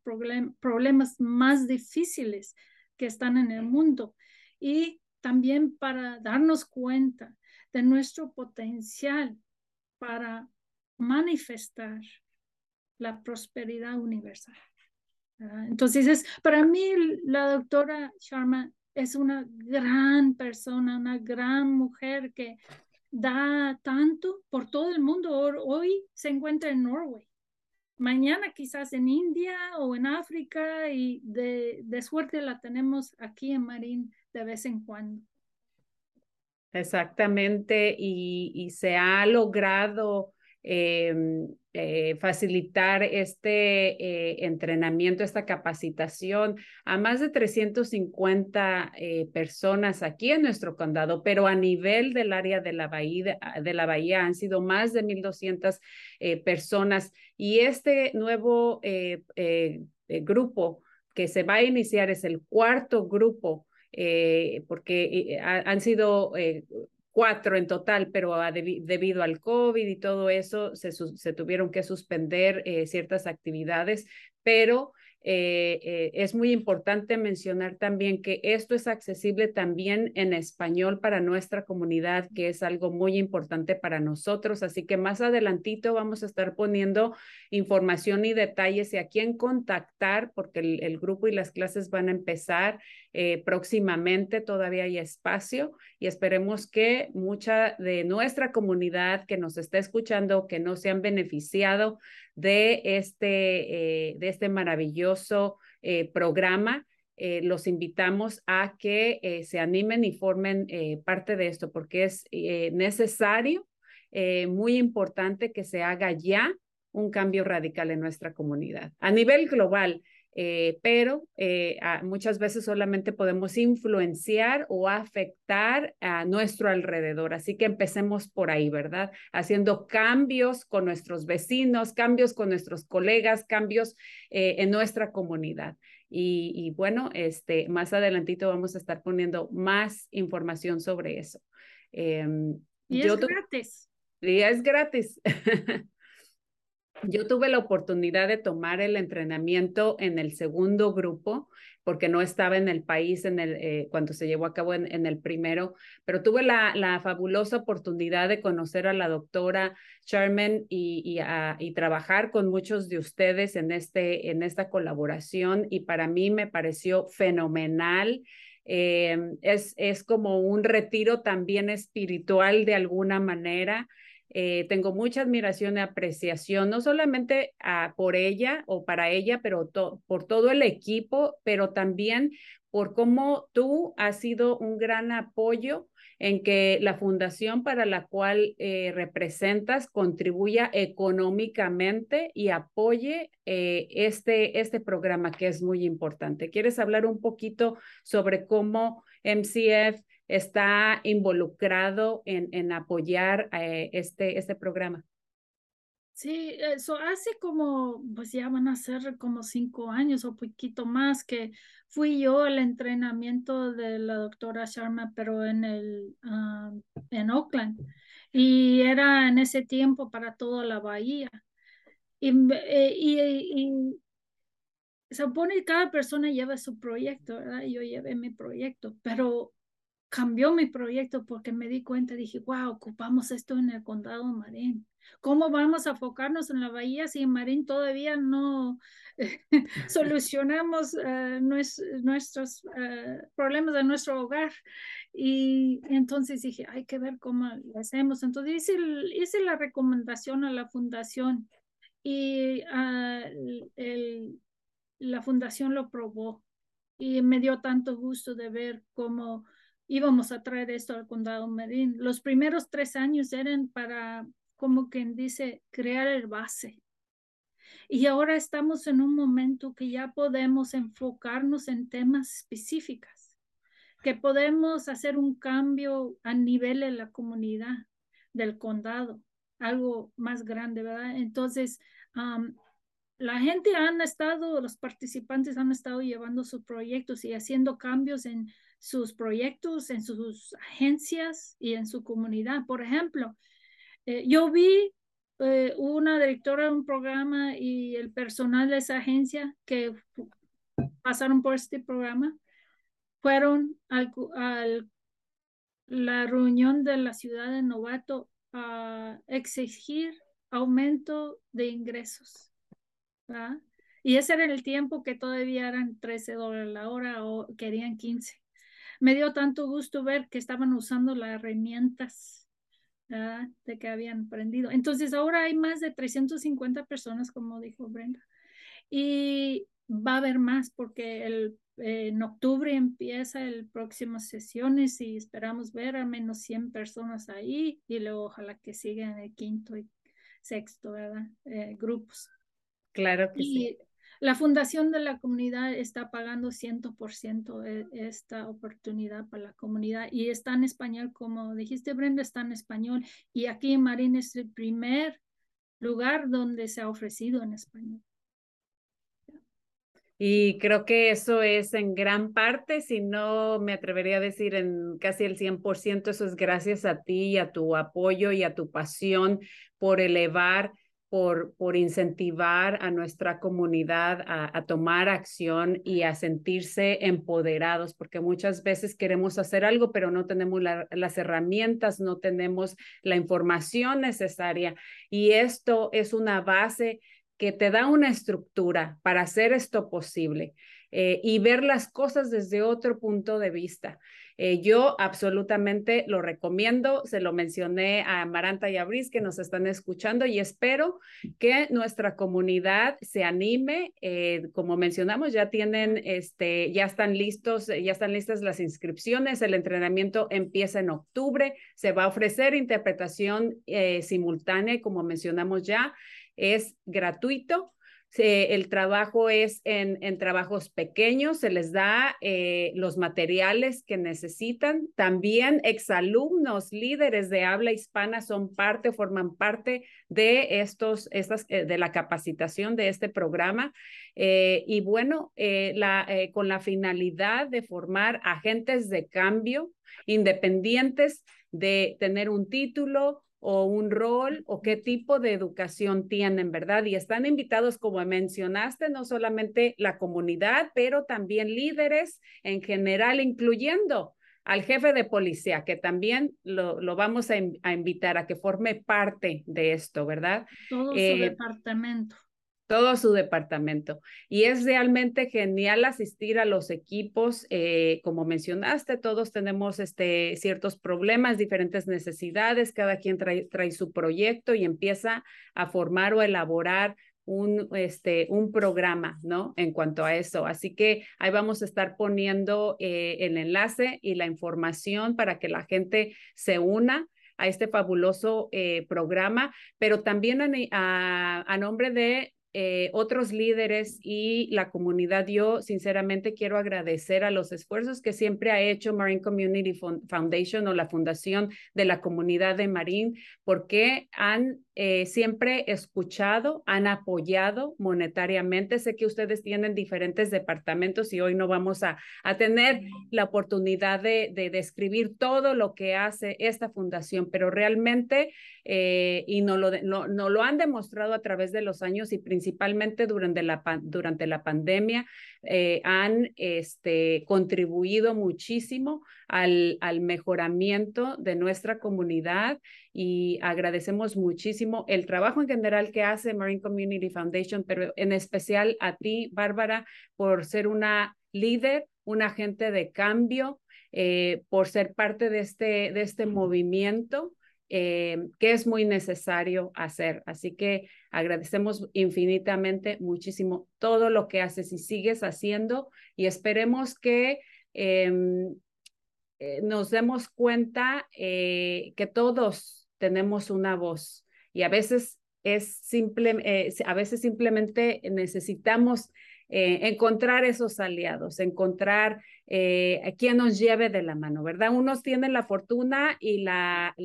problemas más difíciles que están en el mundo y también para darnos cuenta de nuestro potencial para manifestar la prosperidad universal. Entonces, es, para mí la doctora Sharma es una gran persona, una gran mujer que da tanto por todo el mundo. Hoy se encuentra en Norway, mañana quizás en India o en África y de, de suerte la tenemos aquí en Marín de vez en cuando. Exactamente, y, y se ha logrado Em, eh, facilitar este eh, entrenamiento, esta capacitación a más de 350 eh, personas aquí en nuestro condado, pero a nivel del área de la bahía, de la bahía han sido más de 1.200 personas y este nuevo grupo que se va a iniciar es el cuarto grupo porque han sido cuatro en total, pero debido al COVID y todo eso, se, se tuvieron que suspender eh, ciertas actividades, pero eh, eh, es muy importante mencionar también que esto es accesible también en español para nuestra comunidad, que es algo muy importante para nosotros. Así que más adelantito vamos a estar poniendo información y detalles y a quién contactar, porque el, grupo y las clases van a empezar eh, próximamente. Todavía hay espacio y esperemos que mucha de nuestra comunidad que nos está escuchando, que no se han beneficiado de este, de este maravilloso eh, programa. Eh, los invitamos a que eh, se animen y formen parte de esto porque es necesario, muy importante que se haga ya un cambio radical en nuestra comunidad. A nivel global, eh, pero eh, muchas veces solamente podemos influenciar o afectar a nuestro alrededor. Así que empecemos por ahí, ¿verdad? Haciendo cambios con nuestros vecinos, cambios con nuestros colegas, cambios eh, en nuestra comunidad. Y, bueno, este, más adelantito vamos a estar poniendo más información sobre eso. Em, y es gratis. Y es gratis. Yo tuve la oportunidad de tomar el entrenamiento en el segundo grupo, porque no estaba en el país en el, eh, cuando se llevó a cabo en, el primero, pero tuve la, la, fabulosa oportunidad de conocer a la doctora Sherman y, y, trabajar con muchos de ustedes en, este, en esta colaboración y para mí me pareció fenomenal. Eh, es, es como un retiro también espiritual de alguna manera. Eh, tengo mucha admiración y apreciación, no solamente ah, por ella o para ella, pero por todo el equipo, pero también por cómo tú has sido un gran apoyo en que la fundación para la cual eh, representas contribuya económicamente y apoye eh, este, este programa que es muy importante. ¿Quieres hablar un poquito sobre cómo MCF está involucrado en, en apoyar eh, este, este programa? Sí, eso hace como, pues ya van a ser como cinco años o poquito más que fui yo al entrenamiento de la doctora Sharma, pero en el, ah, en Oakland. Y era en ese tiempo para toda la bahía. Y, eh, y, se supone que cada persona lleva su proyecto, ¿verdad? Yo llevé mi proyecto, pero cambió mi proyecto porque me di cuenta, dije, wow, ocupamos esto en el condado Marín. ¿Cómo vamos a enfocarnos en la bahía si en Marín todavía no solucionamos eh, nuestros eh, problemas de nuestro hogar? Y entonces dije, hay que ver cómo lo hacemos. Entonces hice, hice la recomendación a la fundación y ah, el, la fundación lo probó. Y me dio tanto gusto de ver cómo íbamos a traer esto al condado Medellín. Los primeros tres años eran para, como quien dice, crear el base. Y ahora estamos en un momento que ya podemos enfocarnos en temas específicos. que podemos hacer un cambio a nivel de la comunidad del condado, algo más grande, ¿verdad? Entonces, la gente han estado, los participantes han estado llevando sus proyectos y haciendo cambios en sus proyectos, en sus agencias y en su comunidad. Por ejemplo, eh, yo vi eh, una directora de un programa y el personal de esa agencia que pasaron por este programa fueron al, la reunión de la ciudad de Novato a exigir aumento de ingresos. Y ese era el tiempo que todavía eran 13 dólares la hora o querían 15. Me dio tanto gusto ver que estaban usando las herramientas de que habían aprendido. Entonces ahora hay más de 350 personas, como dijo Brenda. Y va a haber más porque el, en octubre empieza el próximo sesiones y esperamos ver al menos 100 personas ahí y luego ojalá que sigan el quinto y sexto, ¿verdad? Eh, grupos. Claro que y sí. La fundación de la comunidad está pagando 100% e, esta oportunidad para la comunidad y está en español, como dijiste Brenda, está en español y aquí en Marín es el primer lugar donde se ha ofrecido en español. Y creo que eso es en gran parte, si no me atrevería a decir en casi el 100%, eso es gracias a ti y a tu apoyo y a tu pasión por elevar por, por incentivar a nuestra comunidad a, tomar acción y a sentirse empoderados, porque muchas veces queremos hacer algo, pero no tenemos las herramientas, no tenemos la información necesaria. Y esto es una base que te da una estructura para hacer esto posible eh, y ver las cosas desde otro punto de vista. Eh, yo absolutamente lo recomiendo, se lo mencioné a Maranta y a Brice que nos están escuchando y espero que nuestra comunidad se anime. Eh, como mencionamos, ya tienen, este, ya están listos, ya están listas las inscripciones. El entrenamiento empieza en octubre. Se va a ofrecer interpretación eh, simultánea, como mencionamos ya, es gratuito el trabajo es en, en, trabajos pequeños, se les da eh, los materiales que necesitan. También exalumnos, líderes de habla hispana son parte, forman parte de estos, estas, eh, de la capacitación de este programa. Eh, y bueno, la, con la finalidad de formar agentes de cambio independientes de tener un título, o un rol o qué tipo de educación tienen, ¿verdad? Y están invitados, como mencionaste, no solamente la comunidad, pero también líderes en general, incluyendo al jefe de policía, que también lo, lo vamos a, invitar a que forme parte de esto, ¿verdad? Todo su eh, departamento todo su departamento. Y es realmente genial asistir a los equipos. Eh, como mencionaste, todos tenemos este, ciertos problemas, diferentes necesidades, cada quien trae, trae su proyecto y empieza a formar o elaborar un, este, un programa, ¿no? En cuanto a eso. Así que ahí vamos a estar poniendo eh, el enlace y la información para que la gente se una a este fabuloso eh, programa, pero también a, a, nombre de eh, otros líderes y la comunidad, yo sinceramente quiero agradecer a los esfuerzos que siempre ha hecho Marine Community Foundation o la Fundación de la Comunidad de Marine, porque han eh, siempre escuchado, han apoyado monetariamente. Sé que ustedes tienen diferentes departamentos y hoy no vamos a, a tener la oportunidad de, de, describir todo lo que hace esta fundación, pero realmente, eh, y no lo, no, no lo han demostrado a través de los años y principalmente durante la, durante la pandemia, eh, han este, contribuido muchísimo al, al mejoramiento de nuestra comunidad y agradecemos muchísimo el trabajo en general que hace Marine Community Foundation, pero en especial a ti, Bárbara, por ser una líder, un agente de cambio, eh, por ser parte de este, de este movimiento. Eh, que es muy necesario hacer. Así que agradecemos infinitamente muchísimo todo lo que haces y sigues haciendo y esperemos que em, eh, nos demos cuenta que todos tenemos una voz y a veces es simple, eh, a veces simplemente necesitamos eh, encontrar esos aliados, encontrar eh, quien nos lleve de la mano, ¿verdad? Unos tienen la fortuna y la,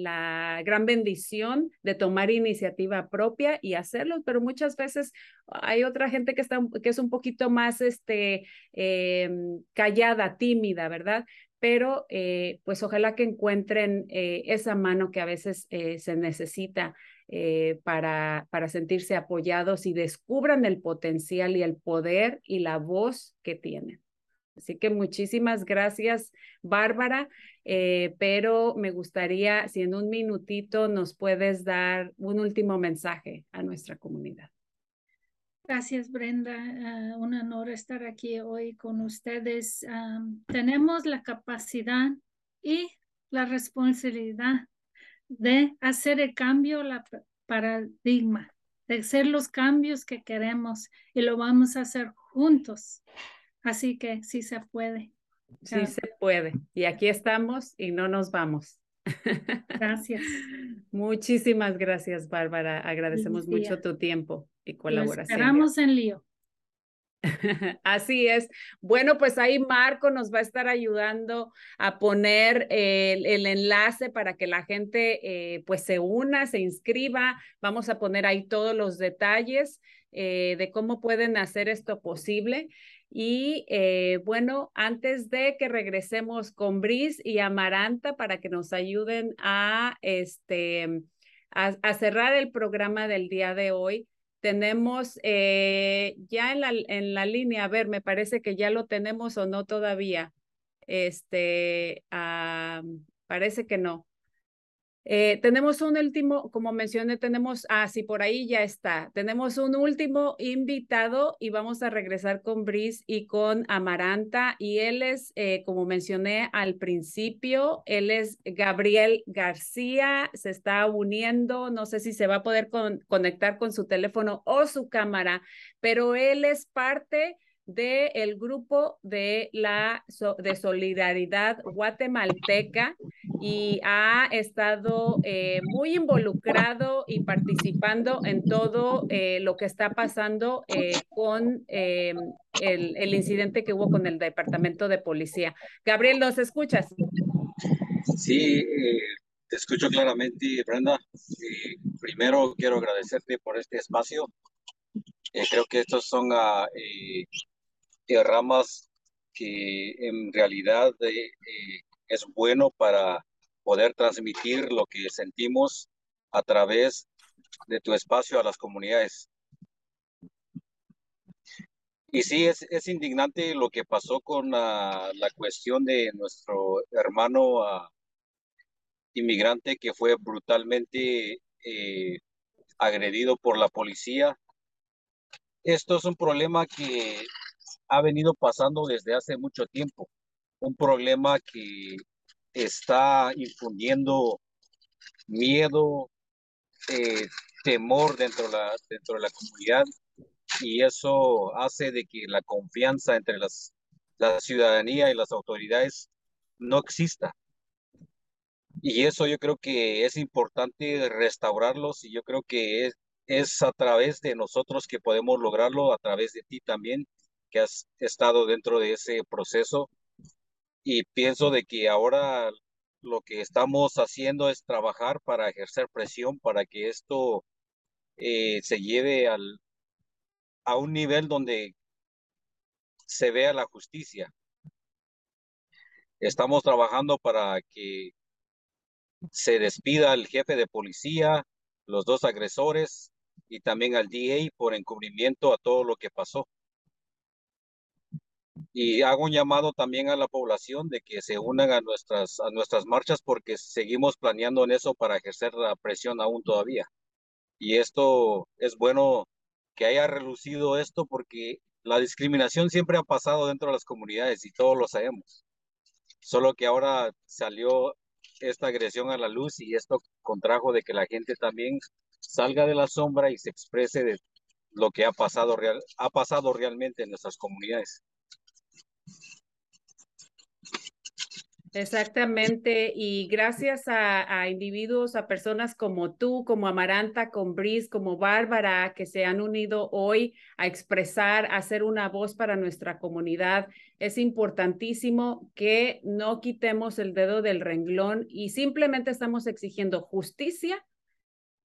gran bendición de tomar iniciativa propia y hacerlo, pero muchas veces hay otra gente que, es un poquito más este, em, callada, tímida, ¿verdad? Pero eh, pues ojalá que encuentren eh, esa mano que a veces se necesita eh, para sentirse apoyados y descubran el potencial y el poder y la voz que tienen. Así que muchísimas gracias, Bárbara, eh, pero me gustaría, si en un minutito nos puedes dar un último mensaje a nuestra comunidad. Gracias, Brenda. Ah, un honor estar aquí hoy con ustedes. tenemos la capacidad y la responsabilidad de hacer el cambio, la paradigma, de hacer los cambios que queremos y lo vamos a hacer juntos. Así que sí se puede. Sí se puede. Y aquí estamos y no nos vamos. Gracias. Muchísimas gracias, Bárbara. Agradecemos mucho tu tiempo y colaboración. esperamos en lío. Así es. Bueno, pues ahí Marco nos va a estar ayudando a poner el, enlace para que la gente eh, pues se una, se inscriba. Vamos a poner ahí todos los detalles eh, de cómo pueden hacer esto posible. Y eh, bueno, antes de que regresemos con Bris y Amaranta para que nos ayuden a, este, a cerrar el programa del día de hoy, tenemos eh, ya en la, en la línea, a ver, me parece que ya lo tenemos o no todavía. Este, parece que no. Eh, tenemos un último, como mencioné, tenemos, ah, sí, por ahí ya está. Tenemos un último invitado y vamos a regresar con Brice y con Amaranta. Y él es, eh, como mencioné al principio, él es Gabriel García, se está uniendo, no sé si se va a poder conectar con su teléfono o su cámara, pero él es parte del el grupo de la de solidaridad guatemalteca y ha estado eh, muy involucrado y participando en todo eh, lo que está pasando eh, con el, el, incidente que hubo con el departamento de policía. Gabriel, ¿nos escuchas? Sí, te escucho claramente, Brenda. primero quiero agradecerte por este espacio. creo que estos son uh, ramas que en realidad eh, eh, es bueno para poder transmitir lo que sentimos a través de tu espacio a las comunidades. Y sí, es, es indignante lo que pasó con la, cuestión de nuestro hermano ah, inmigrante que fue brutalmente eh, agredido por la policía. Esto es un problema que ha venido pasando desde hace mucho tiempo. Un problema que está infundiendo miedo, eh, temor dentro de, la, comunidad y eso hace de que la confianza entre las, la ciudadanía y las autoridades no exista. Y eso yo creo que es importante restaurarlos y yo creo que es, es a través de nosotros que podemos lograrlo, a través de ti también, que has estado dentro de ese proceso y pienso de que ahora lo que estamos haciendo es trabajar para ejercer presión para que esto eh, se lleve al, a un nivel donde se vea la justicia. Estamos trabajando para que se despida el jefe de policía, los dos agresores y también al DA por encubrimiento a todo lo que pasó. Y hago un llamado también a la población de que se unan a nuestras, a nuestras marchas porque seguimos planeando en eso para ejercer la presión aún todavía. Y esto es bueno que haya relucido esto porque la discriminación siempre ha pasado dentro de las comunidades y todos lo sabemos. Solo que ahora salió esta agresión a la luz y esto contrajo de que la gente también salga de la sombra y se exprese de lo que ha pasado, real, ha pasado realmente en nuestras comunidades. Exactamente, y gracias a, individuos, a personas como tú, como Amaranta, con Brice, como Bárbara, que se han unido hoy a expresar, a ser una voz para nuestra comunidad. Es importantísimo que no quitemos el dedo del renglón y simplemente estamos exigiendo justicia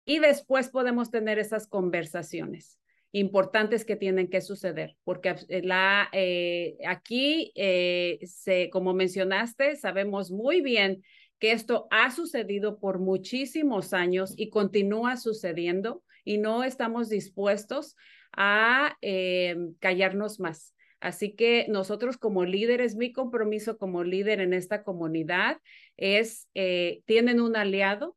y después podemos tener esas conversaciones importantes que tienen que suceder, porque eh, la, eh, aquí, eh, se, como mencionaste, sabemos muy bien que esto ha sucedido por muchísimos años y continúa sucediendo y no estamos dispuestos a callarnos más. Así que nosotros como líderes, mi compromiso como líder en esta comunidad es, tienen un aliado,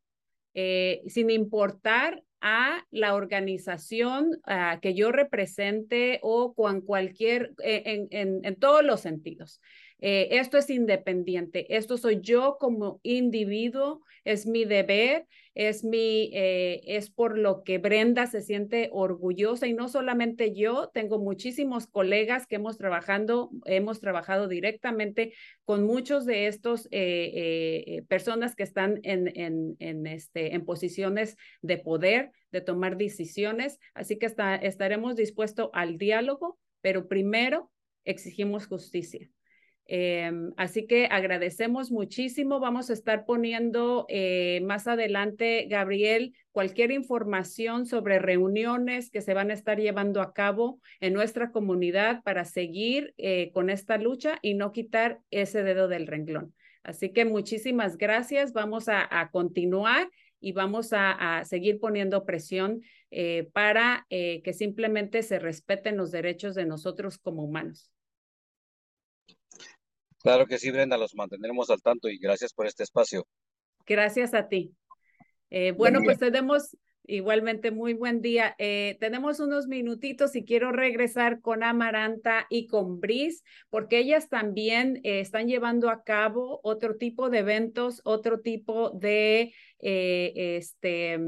sin importar a la organización que yo represente o con cualquier, eh, en, todos los sentidos. Eh, esto es independiente, esto soy yo como individuo, es mi deber, es mi, eh, es por lo que Brenda se siente orgullosa y no solamente yo, tengo muchísimos colegas que hemos trabajando, hemos trabajado directamente con muchos de estos personas que están en, en, en, este, en posiciones de poder, de tomar decisiones, así que estaremos dispuestos al diálogo, pero primero exigimos justicia. Em, así que agradecemos muchísimo. Vamos a estar poniendo eh, más adelante, Gabriel, cualquier información sobre reuniones que se van a estar llevando a cabo en nuestra comunidad para seguir eh, con esta lucha y no quitar ese dedo del renglón. Así que muchísimas gracias. Vamos a, continuar y vamos a, seguir poniendo presión eh, para que simplemente se respeten los derechos de nosotros como humanos. Claro que sí, Brenda, los mantendremos al tanto y gracias por este espacio. Gracias a ti. Eh, bueno, pues tenemos igualmente muy buen día. Eh, tenemos unos minutitos y quiero regresar con Amaranta y con Bris, porque ellas también eh, están llevando a cabo otro tipo de eventos, otro tipo de, este,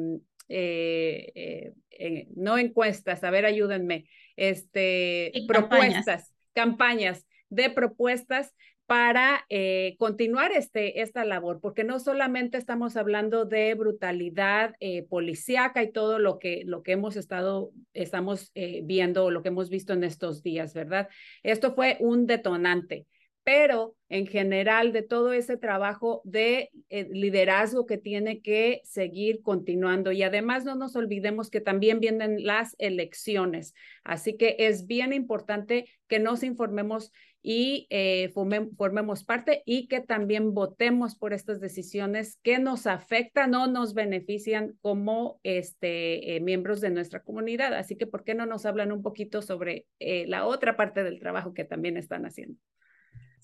no encuestas, a ver, ayúdenme, este, propuestas, campañas de propuestas para eh, continuar este, esta labor, porque no solamente estamos hablando de brutalidad eh, policíaca y todo lo que, lo que hemos estado, estamos eh, viendo, lo que hemos visto en estos días, ¿verdad? Esto fue un detonante, pero en general de todo ese trabajo de eh, liderazgo que tiene que seguir continuando. Y además no nos olvidemos que también vienen las elecciones, así que es bien importante que nos informemos y eh, formemos parte y que también votemos por estas decisiones que nos afectan o nos benefician como este, eh, miembros de nuestra comunidad. Así que, ¿por qué no nos hablan un poquito sobre eh, la otra parte del trabajo que también están haciendo?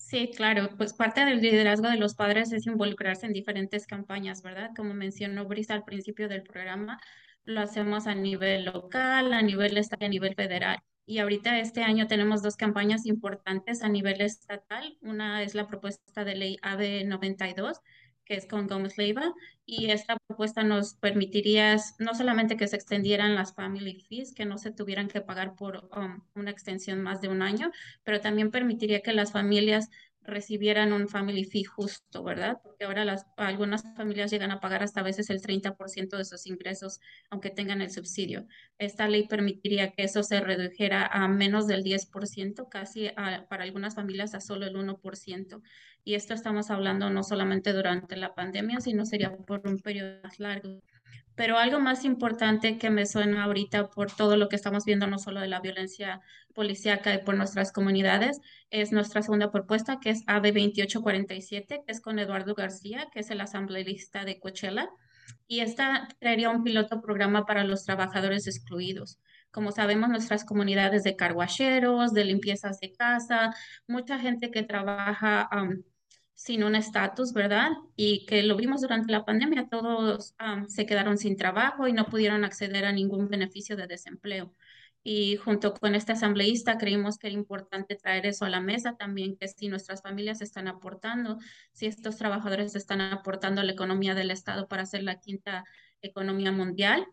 Sí, claro, pues parte del liderazgo de los padres es involucrarse en diferentes campañas, ¿verdad? Como mencionó Brisa al principio del programa, lo hacemos a nivel local, a nivel estatal, a nivel federal. Y ahorita este año tenemos dos campañas importantes a nivel estatal. Una es la propuesta de ley AB 92, que es con Gómez Leiva, y esta propuesta nos permitiría no solamente que se extendieran las family fees, que no se tuvieran que pagar por um, una extensión más de un año, pero también permitiría que las familias recibieran un family fee justo, ¿verdad? Porque ahora las, algunas familias llegan a pagar hasta a veces el 30% de sus ingresos, aunque tengan el subsidio. Esta ley permitiría que eso se redujera a menos del 10%, casi para algunas familias a solo el 1%. Y esto estamos hablando no solamente durante la pandemia, sino sería por un periodo más largo. Pero algo más importante que me suena ahorita por todo lo que estamos viendo, no solo de la violencia policíaca y por nuestras comunidades, es nuestra segunda propuesta, que es AB 2847, que es con Eduardo García, que es el asambleísta de Coachella. Y esta traería un piloto programa para los trabajadores excluidos. Como sabemos, nuestras comunidades de carguacheros, de limpiezas de casa, mucha gente que trabaja sin un estatus, ¿verdad? Y que lo vimos durante la pandemia, todos se quedaron sin trabajo y no pudieron acceder a ningún beneficio de desempleo. Y junto con este asambleísta creímos que era importante traer eso a la mesa también, que si nuestras familias están aportando, si estos trabajadores están aportando a la economía del Estado para hacer la quinta economía mundial,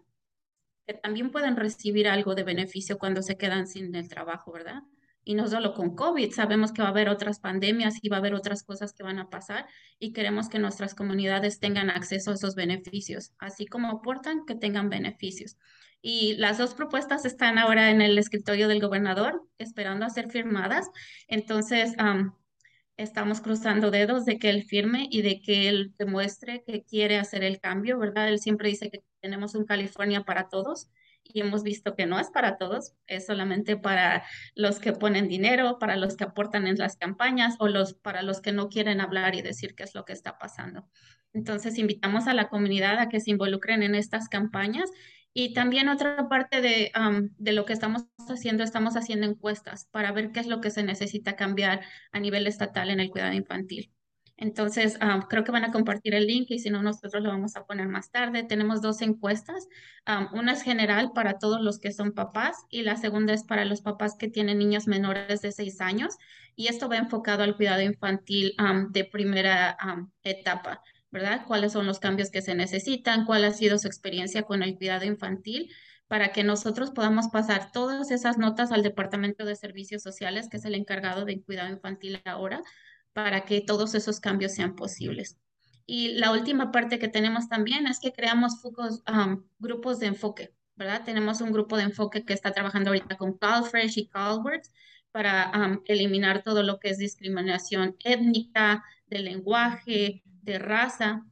que también pueden recibir algo de beneficio cuando se quedan sin el trabajo, ¿verdad? Y no solo con COVID, sabemos que va a haber otras pandemias y va a haber otras cosas que van a pasar y queremos que nuestras comunidades tengan acceso a esos beneficios, así como aportan que tengan beneficios. Y las dos propuestas están ahora en el escritorio del gobernador, esperando a ser firmadas. Entonces, estamos cruzando dedos de que él firme y de que él demuestre que quiere hacer el cambio, ¿verdad? Él siempre dice que tenemos un California para todos y hemos visto que no es para todos, es solamente para los que ponen dinero, para los que aportan en las campañas o los, para los que no quieren hablar y decir qué es lo que está pasando. Entonces, invitamos a la comunidad a que se involucren en estas campañas y también otra parte de, de, lo que estamos haciendo, estamos haciendo encuestas para ver qué es lo que se necesita cambiar a nivel estatal en el cuidado infantil. Entonces, creo que van a compartir el link y si no, nosotros lo vamos a poner más tarde. Tenemos dos encuestas. una es general para todos los que son papás y la segunda es para los papás que tienen niños menores de seis años. Y esto va enfocado al cuidado infantil de primera etapa, ¿verdad? ¿Cuáles son los cambios que se necesitan? ¿Cuál ha sido su experiencia con el cuidado infantil? para que nosotros podamos pasar todas esas notas al Departamento de Servicios Sociales, que es el encargado de cuidado infantil ahora, para que todos esos cambios sean posibles. Y la última parte que tenemos también es que creamos focos, grupos de enfoque, ¿verdad? Tenemos un grupo de enfoque que está trabajando ahorita con CalFresh y CalWorks para eliminar todo lo que es discriminación étnica, de lenguaje, de raza.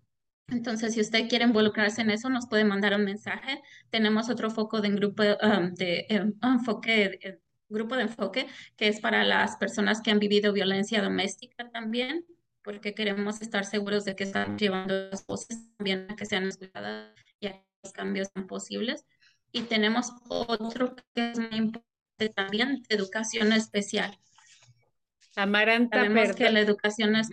Entonces, si usted quiere involucrarse en eso, nos puede mandar un mensaje. Tenemos otro foco de grupo de em, enfoque grupo de enfoque que es para las personas que han vivido violencia doméstica también, porque queremos estar seguros de que están llevando las voces también a que sean escuchadas y a que los cambios sean posibles. Y tenemos otro que es muy importante también, educación especial. Amaranta, Sabemos que la educación es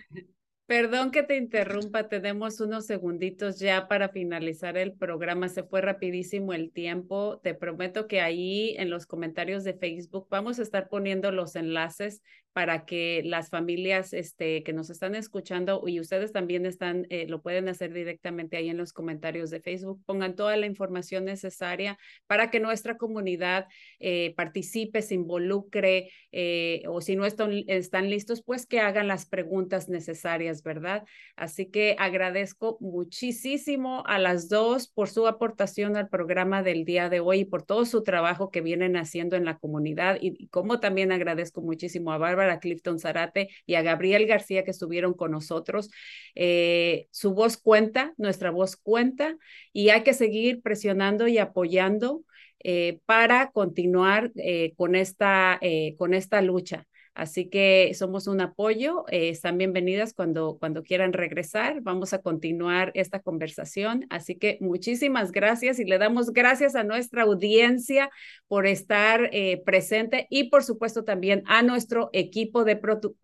Perdón que te interrumpa, tenemos unos segunditos ya para finalizar el programa. Se fue rapidísimo el tiempo. Te prometo que ahí en los comentarios de Facebook vamos a estar poniendo los enlaces para que las familias este, que nos están escuchando y ustedes también están, eh, lo pueden hacer directamente ahí en los comentarios de Facebook, pongan toda la información necesaria para que nuestra comunidad eh, participe, se involucre eh, o si no están, están listos, pues que hagan las preguntas necesarias, ¿verdad? Así que agradezco muchísimo a las dos por su aportación al programa del día de hoy y por todo su trabajo que vienen haciendo en la comunidad y, y como también agradezco muchísimo a Bárbara a Clifton Zarate y a Gabriel García que estuvieron con nosotros. Eh, su voz cuenta, nuestra voz cuenta y hay que seguir presionando y apoyando eh, para continuar eh, con, esta, con esta lucha. Así que somos un apoyo. Eh, están bienvenidas cuando, cuando quieran regresar. Vamos a continuar esta conversación. Así que muchísimas gracias y le damos gracias a nuestra audiencia por estar eh, presente y por supuesto también a nuestro equipo de,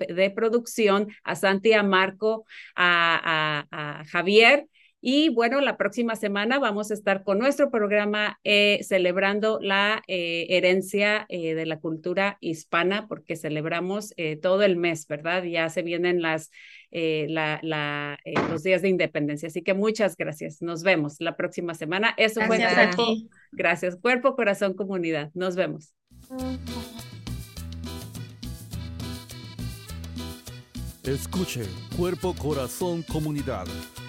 de producción, a Santi, a Marco, a, a Javier y bueno, la próxima semana vamos a estar con nuestro programa eh, celebrando la eh, herencia eh, de la cultura hispana, porque celebramos todo el mes, ¿verdad? Ya se vienen las, la, la, los días de independencia. Así que muchas gracias. Nos vemos la próxima semana. Eso fue aquí. Gracias, cuerpo, corazón, comunidad. Nos vemos. Escuche, cuerpo, corazón, comunidad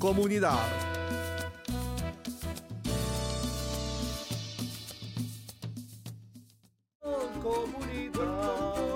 comunidad. Comunidad.